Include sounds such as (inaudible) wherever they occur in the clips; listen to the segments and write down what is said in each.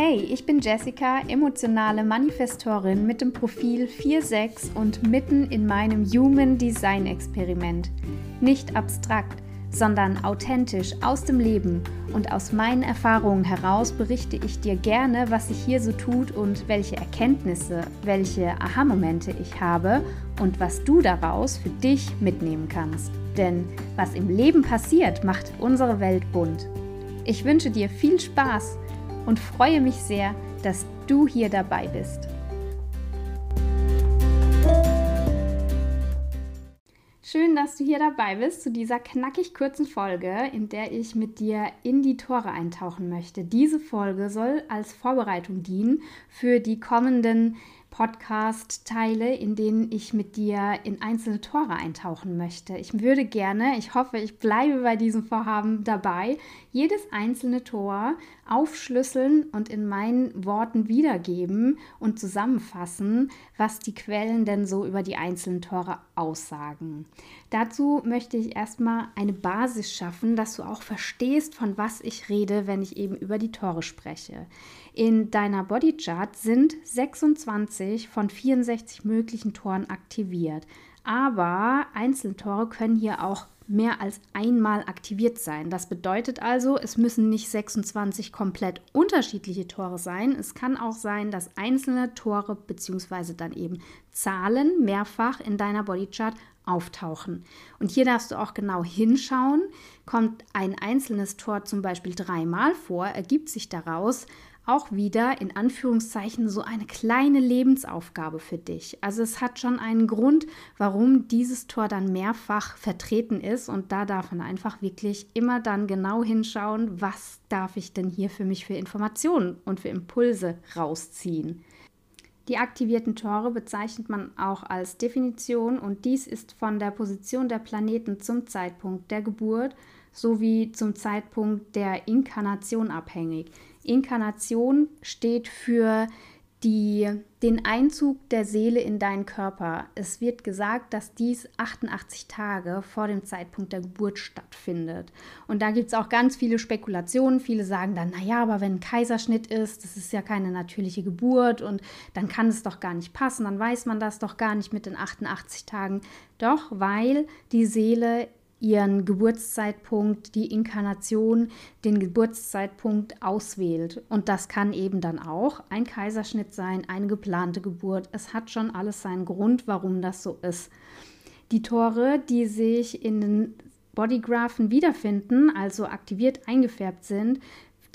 Hey, ich bin Jessica, emotionale Manifestorin mit dem Profil 4.6 und mitten in meinem Human Design Experiment. Nicht abstrakt, sondern authentisch aus dem Leben und aus meinen Erfahrungen heraus berichte ich dir gerne, was sich hier so tut und welche Erkenntnisse, welche Aha-Momente ich habe und was du daraus für dich mitnehmen kannst. Denn was im Leben passiert, macht unsere Welt bunt. Ich wünsche dir viel Spaß und freue mich sehr, dass du hier dabei bist. Schön, dass du hier dabei bist zu dieser knackig kurzen Folge, in der ich mit dir in die Tore eintauchen möchte. Diese Folge soll als Vorbereitung dienen für die kommenden Podcast-Teile, in denen ich mit dir in einzelne Tore eintauchen möchte. Ich würde gerne, ich hoffe, ich bleibe bei diesem Vorhaben dabei, jedes einzelne Tor aufschlüsseln und in meinen Worten wiedergeben und zusammenfassen, was die Quellen denn so über die einzelnen Tore aussagen. Dazu möchte ich erstmal eine Basis schaffen, dass du auch verstehst, von was ich rede, wenn ich eben über die Tore spreche. In deiner Bodychart sind 26 von 64 möglichen Toren aktiviert. Aber Einzeltore können hier auch mehr als einmal aktiviert sein. Das bedeutet also, es müssen nicht 26 komplett unterschiedliche Tore sein. Es kann auch sein, dass einzelne Tore bzw. dann eben Zahlen mehrfach in deiner Bodychart auftauchen. Und hier darfst du auch genau hinschauen. Kommt ein einzelnes Tor zum Beispiel dreimal vor, ergibt sich daraus auch wieder in Anführungszeichen so eine kleine Lebensaufgabe für dich. Also es hat schon einen Grund, warum dieses Tor dann mehrfach vertreten ist und da darf man einfach wirklich immer dann genau hinschauen, was darf ich denn hier für mich für Informationen und für Impulse rausziehen. Die aktivierten Tore bezeichnet man auch als Definition und dies ist von der Position der Planeten zum Zeitpunkt der Geburt sowie zum Zeitpunkt der Inkarnation abhängig. Inkarnation steht für die, den Einzug der Seele in deinen Körper. Es wird gesagt, dass dies 88 Tage vor dem Zeitpunkt der Geburt stattfindet. Und da gibt es auch ganz viele Spekulationen. Viele sagen dann, naja, aber wenn ein Kaiserschnitt ist, das ist ja keine natürliche Geburt und dann kann es doch gar nicht passen, dann weiß man das doch gar nicht mit den 88 Tagen. Doch, weil die Seele ihren Geburtszeitpunkt, die Inkarnation, den Geburtszeitpunkt auswählt. Und das kann eben dann auch ein Kaiserschnitt sein, eine geplante Geburt. Es hat schon alles seinen Grund, warum das so ist. Die Tore, die sich in den Bodygraphen wiederfinden, also aktiviert eingefärbt sind,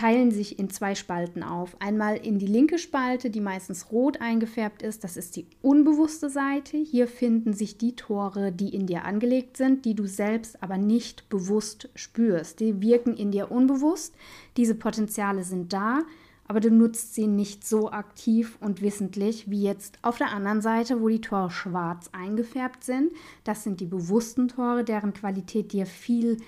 teilen sich in zwei Spalten auf. Einmal in die linke Spalte, die meistens rot eingefärbt ist, das ist die unbewusste Seite. Hier finden sich die Tore, die in dir angelegt sind, die du selbst aber nicht bewusst spürst. Die wirken in dir unbewusst. Diese Potenziale sind da, aber du nutzt sie nicht so aktiv und wissentlich wie jetzt auf der anderen Seite, wo die Tore schwarz eingefärbt sind. Das sind die bewussten Tore, deren Qualität dir viel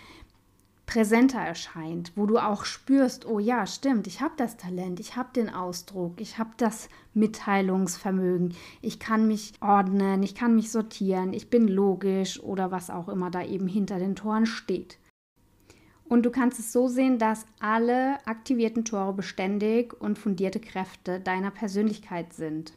präsenter erscheint, wo du auch spürst, oh ja, stimmt, ich habe das Talent, ich habe den Ausdruck, ich habe das Mitteilungsvermögen, ich kann mich ordnen, ich kann mich sortieren, ich bin logisch oder was auch immer da eben hinter den Toren steht. Und du kannst es so sehen, dass alle aktivierten Tore beständig und fundierte Kräfte deiner Persönlichkeit sind.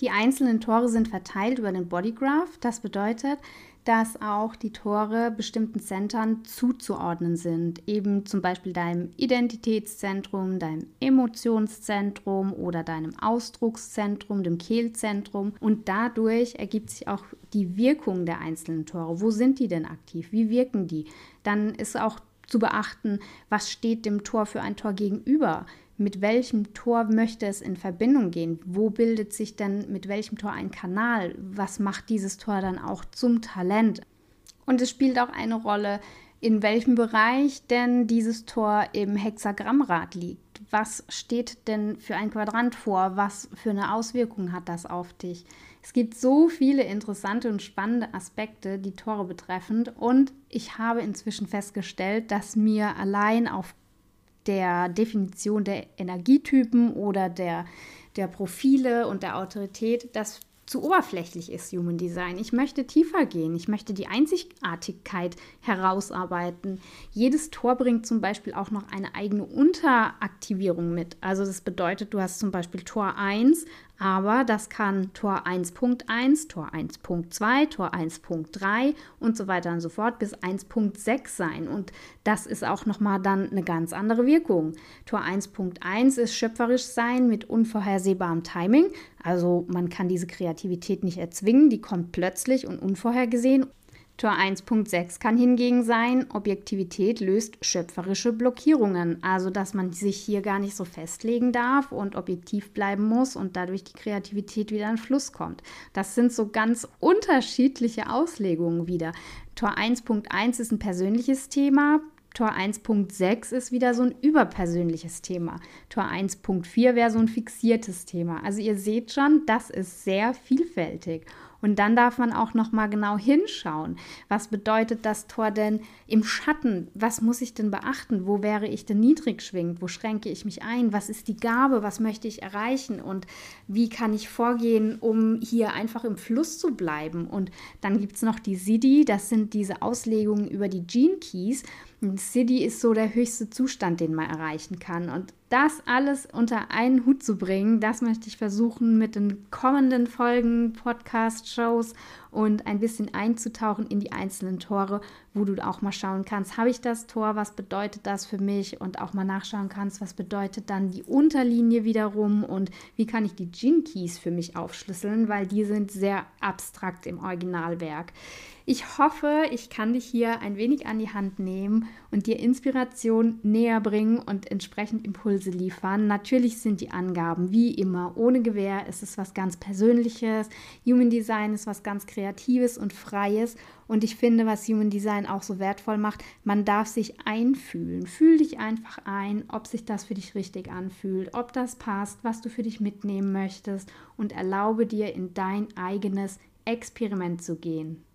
Die einzelnen Tore sind verteilt über den Bodygraph. Das bedeutet, dass auch die Tore bestimmten Centern zuzuordnen sind, eben zum Beispiel deinem Identitätszentrum, deinem Emotionszentrum oder deinem Ausdruckszentrum, dem Kehlzentrum. Und dadurch ergibt sich auch die Wirkung der einzelnen Tore. Wo sind die denn aktiv? Wie wirken die? Dann ist auch zu beachten, was steht dem Tor für ein Tor gegenüber? Mit welchem Tor möchte es in Verbindung gehen? Wo bildet sich denn mit welchem Tor ein Kanal? Was macht dieses Tor dann auch zum Talent? Und es spielt auch eine Rolle, in welchem Bereich denn dieses Tor im Hexagrammrad liegt. Was steht denn für ein Quadrant vor? Was für eine Auswirkung hat das auf dich? Es gibt so viele interessante und spannende Aspekte, die Tore betreffend. Und ich habe inzwischen festgestellt, dass mir allein auf der Definition der Energietypen oder der, der Profile und der Autorität, dass zu oberflächlich ist Human Design. Ich möchte tiefer gehen. Ich möchte die Einzigartigkeit herausarbeiten. Jedes Tor bringt zum Beispiel auch noch eine eigene Unteraktivierung mit. Also das bedeutet, du hast zum Beispiel Tor 1, aber das kann Tor 1.1, Tor 1.2, Tor 1.3 und so weiter und so fort bis 1.6 sein. Und das ist auch nochmal dann eine ganz andere Wirkung. Tor 1.1 ist schöpferisch sein mit unvorhersehbarem Timing. Also man kann diese Kreativität nicht erzwingen, die kommt plötzlich und unvorhergesehen. Tor 1.6 kann hingegen sein, Objektivität löst schöpferische Blockierungen, also dass man sich hier gar nicht so festlegen darf und objektiv bleiben muss und dadurch die Kreativität wieder in Fluss kommt. Das sind so ganz unterschiedliche Auslegungen wieder. Tor 1.1 ist ein persönliches Thema, Tor 1.6 ist wieder so ein überpersönliches Thema. Tor 1.4 wäre so ein fixiertes Thema. Also ihr seht schon, das ist sehr vielfältig. Und dann darf man auch noch mal genau hinschauen. Was bedeutet das Tor denn im Schatten? Was muss ich denn beachten? Wo wäre ich denn niedrig schwingend? Wo schränke ich mich ein? Was ist die Gabe? Was möchte ich erreichen? Und wie kann ich vorgehen, um hier einfach im Fluss zu bleiben? Und dann gibt es noch die SIDI, das sind diese Auslegungen über die Gene Keys. City ist so der höchste Zustand, den man erreichen kann. Und das alles unter einen Hut zu bringen, das möchte ich versuchen mit den kommenden Folgen, Podcast-Shows und ein bisschen einzutauchen in die einzelnen Tore, wo du auch mal schauen kannst, habe ich das Tor, was bedeutet das für mich? Und auch mal nachschauen kannst, was bedeutet dann die Unterlinie wiederum? Und wie kann ich die Gin Keys für mich aufschlüsseln, weil die sind sehr abstrakt im Originalwerk. Ich hoffe, ich kann dich hier ein wenig an die Hand nehmen und dir Inspiration näher bringen und entsprechend Impulse liefern. Natürlich sind die Angaben wie immer ohne Gewähr. Es ist was ganz Persönliches. Human Design ist was ganz Kreatives und Freies. Und ich finde, was Human Design auch so wertvoll macht, man darf sich einfühlen. Fühl dich einfach ein, ob sich das für dich richtig anfühlt, ob das passt, was du für dich mitnehmen möchtest und erlaube dir in dein eigenes Experiment zu gehen.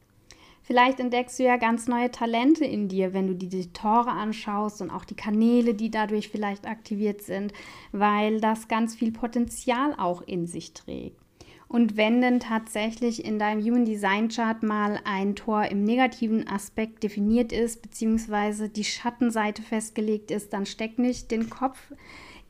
Vielleicht entdeckst du ja ganz neue Talente in dir, wenn du dir die Tore anschaust und auch die Kanäle, die dadurch vielleicht aktiviert sind, weil das ganz viel Potenzial auch in sich trägt. Und wenn denn tatsächlich in deinem Human Design Chart mal ein Tor im negativen Aspekt definiert ist, beziehungsweise die Schattenseite festgelegt ist, dann steck nicht den Kopf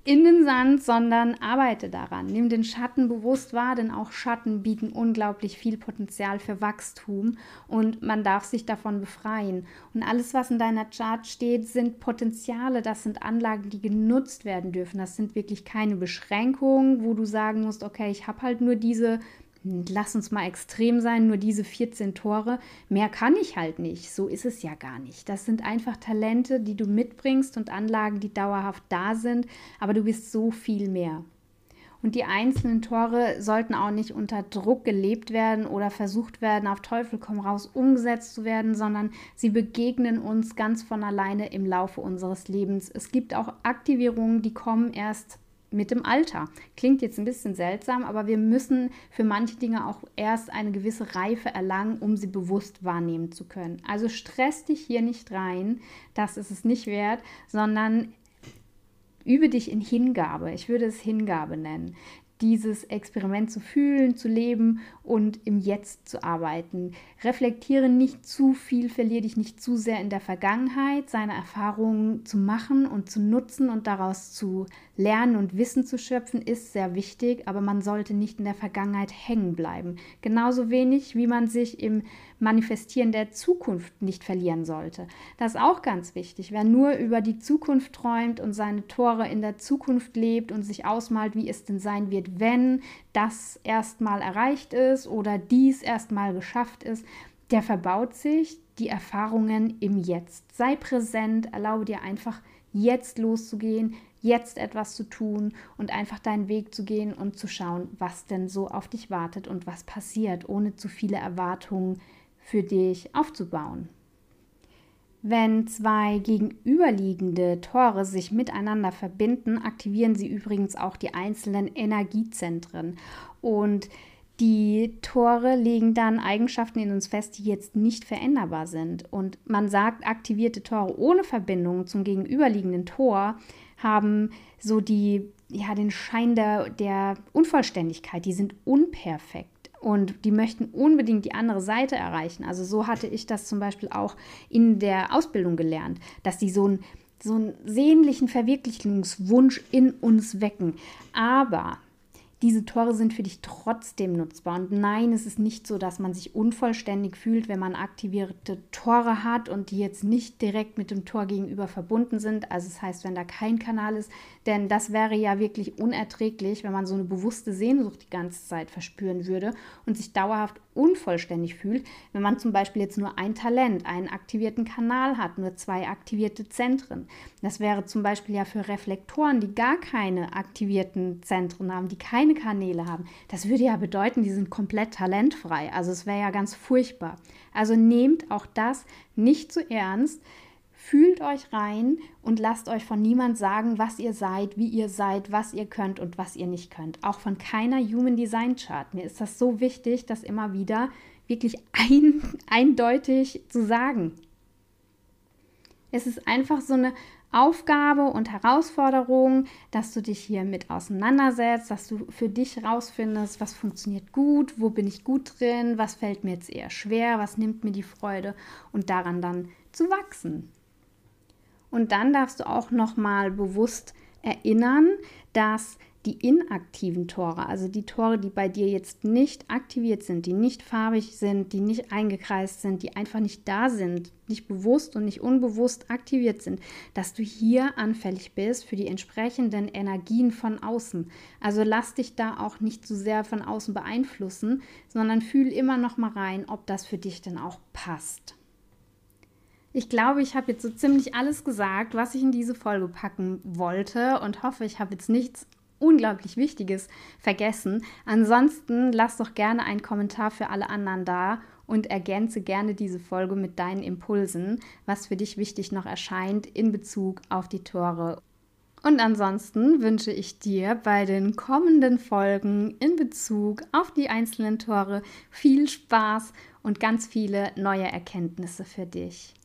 in den Sand, sondern arbeite daran. Nimm den Schatten bewusst wahr, denn auch Schatten bieten unglaublich viel Potenzial für Wachstum und man darf sich davon befreien. Und alles, was in deiner Chart steht, sind Potenziale, das sind Anlagen, die genutzt werden dürfen. Das sind wirklich keine Beschränkungen, wo du sagen musst, okay, ich habe halt nur diese lass uns mal extrem sein, nur diese 14 Tore, mehr kann ich halt nicht. So ist es ja gar nicht. Das sind einfach Talente, die du mitbringst und Anlagen, die dauerhaft da sind, aber du bist so viel mehr. Und die einzelnen Tore sollten auch nicht unter Druck gelebt werden oder versucht werden, auf Teufel komm raus umgesetzt zu werden, sondern sie begegnen uns ganz von alleine im Laufe unseres Lebens. Es gibt auch Aktivierungen, die kommen erst mit dem Alter. Klingt jetzt ein bisschen seltsam, aber wir müssen für manche Dinge auch erst eine gewisse Reife erlangen, um sie bewusst wahrnehmen zu können. Also stress dich hier nicht rein, das ist es nicht wert, sondern übe dich in Hingabe. Ich würde es Hingabe nennen dieses Experiment zu fühlen, zu leben und im Jetzt zu arbeiten. Reflektiere nicht zu viel, verliere dich nicht zu sehr in der Vergangenheit, seine Erfahrungen zu machen und zu nutzen und daraus zu lernen und Wissen zu schöpfen, ist sehr wichtig, aber man sollte nicht in der Vergangenheit hängen bleiben. Genauso wenig, wie man sich im Manifestieren der Zukunft nicht verlieren sollte. Das ist auch ganz wichtig. Wer nur über die Zukunft träumt und seine Tore in der Zukunft lebt und sich ausmalt, wie es denn sein wird, wenn das erstmal erreicht ist oder dies erstmal geschafft ist, der verbaut sich die Erfahrungen im Jetzt. Sei präsent, erlaube dir einfach jetzt loszugehen, jetzt etwas zu tun und einfach deinen Weg zu gehen und zu schauen, was denn so auf dich wartet und was passiert, ohne zu viele Erwartungen für dich aufzubauen. Wenn zwei gegenüberliegende Tore sich miteinander verbinden, aktivieren sie übrigens auch die einzelnen Energiezentren. Und die Tore legen dann Eigenschaften in uns fest, die jetzt nicht veränderbar sind. Und man sagt, aktivierte Tore ohne Verbindung zum gegenüberliegenden Tor haben so die, ja, den Schein der, der Unvollständigkeit, die sind unperfekt und die möchten unbedingt die andere Seite erreichen. Also so hatte ich das zum Beispiel auch in der Ausbildung gelernt, dass die so, ein, so einen sehnlichen Verwirklichungswunsch in uns wecken. Aber diese Tore sind für dich trotzdem nutzbar. Und nein, es ist nicht so, dass man sich unvollständig fühlt, wenn man aktivierte Tore hat und die jetzt nicht direkt mit dem Tor gegenüber verbunden sind. Also das heißt, wenn da kein Kanal ist, denn das wäre ja wirklich unerträglich, wenn man so eine bewusste Sehnsucht die ganze Zeit verspüren würde und sich dauerhaft unvollständig fühlt, wenn man zum Beispiel jetzt nur ein Talent, einen aktivierten Kanal hat, nur zwei aktivierte Zentren. Das wäre zum Beispiel ja für Reflektoren, die gar keine aktivierten Zentren haben, die keine Kanäle haben. Das würde ja bedeuten, die sind komplett talentfrei. Also es wäre ja ganz furchtbar. Also nehmt auch das nicht zu ernst. Fühlt euch rein und lasst euch von niemand sagen, was ihr seid, wie ihr seid, was ihr könnt und was ihr nicht könnt. Auch von keiner Human Design Chart. Mir ist das so wichtig, das immer wieder wirklich ein, (laughs) eindeutig zu sagen. Es ist einfach so eine Aufgabe und Herausforderung, dass du dich hier mit auseinandersetzt, dass du für dich rausfindest, was funktioniert gut, wo bin ich gut drin, was fällt mir jetzt eher schwer, was nimmt mir die Freude und daran dann zu wachsen. Und dann darfst du auch noch mal bewusst erinnern, dass die inaktiven Tore, also die Tore, die bei dir jetzt nicht aktiviert sind, die nicht farbig sind, die nicht eingekreist sind, die einfach nicht da sind, nicht bewusst und nicht unbewusst aktiviert sind, dass du hier anfällig bist für die entsprechenden Energien von außen. Also lass dich da auch nicht zu so sehr von außen beeinflussen, sondern fühl immer noch mal rein, ob das für dich denn auch passt. Ich glaube, ich habe jetzt so ziemlich alles gesagt, was ich in diese Folge packen wollte und hoffe, ich habe jetzt nichts unglaublich Wichtiges vergessen. Ansonsten lass doch gerne einen Kommentar für alle anderen da und ergänze gerne diese Folge mit deinen Impulsen, was für dich wichtig noch erscheint in Bezug auf die Tore. Und ansonsten wünsche ich dir bei den kommenden Folgen in Bezug auf die einzelnen Tore viel Spaß und ganz viele neue Erkenntnisse für dich.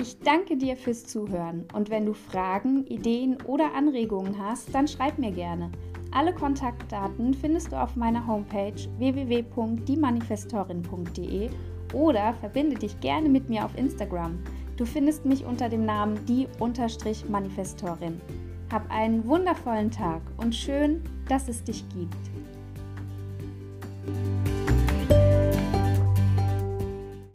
Ich danke dir fürs Zuhören und wenn du Fragen, Ideen oder Anregungen hast, dann schreib mir gerne. Alle Kontaktdaten findest du auf meiner Homepage www.diemanifestorin.de oder verbinde dich gerne mit mir auf Instagram. Du findest mich unter dem Namen die-manifestorin. Hab einen wundervollen Tag und schön, dass es dich gibt. Thank you.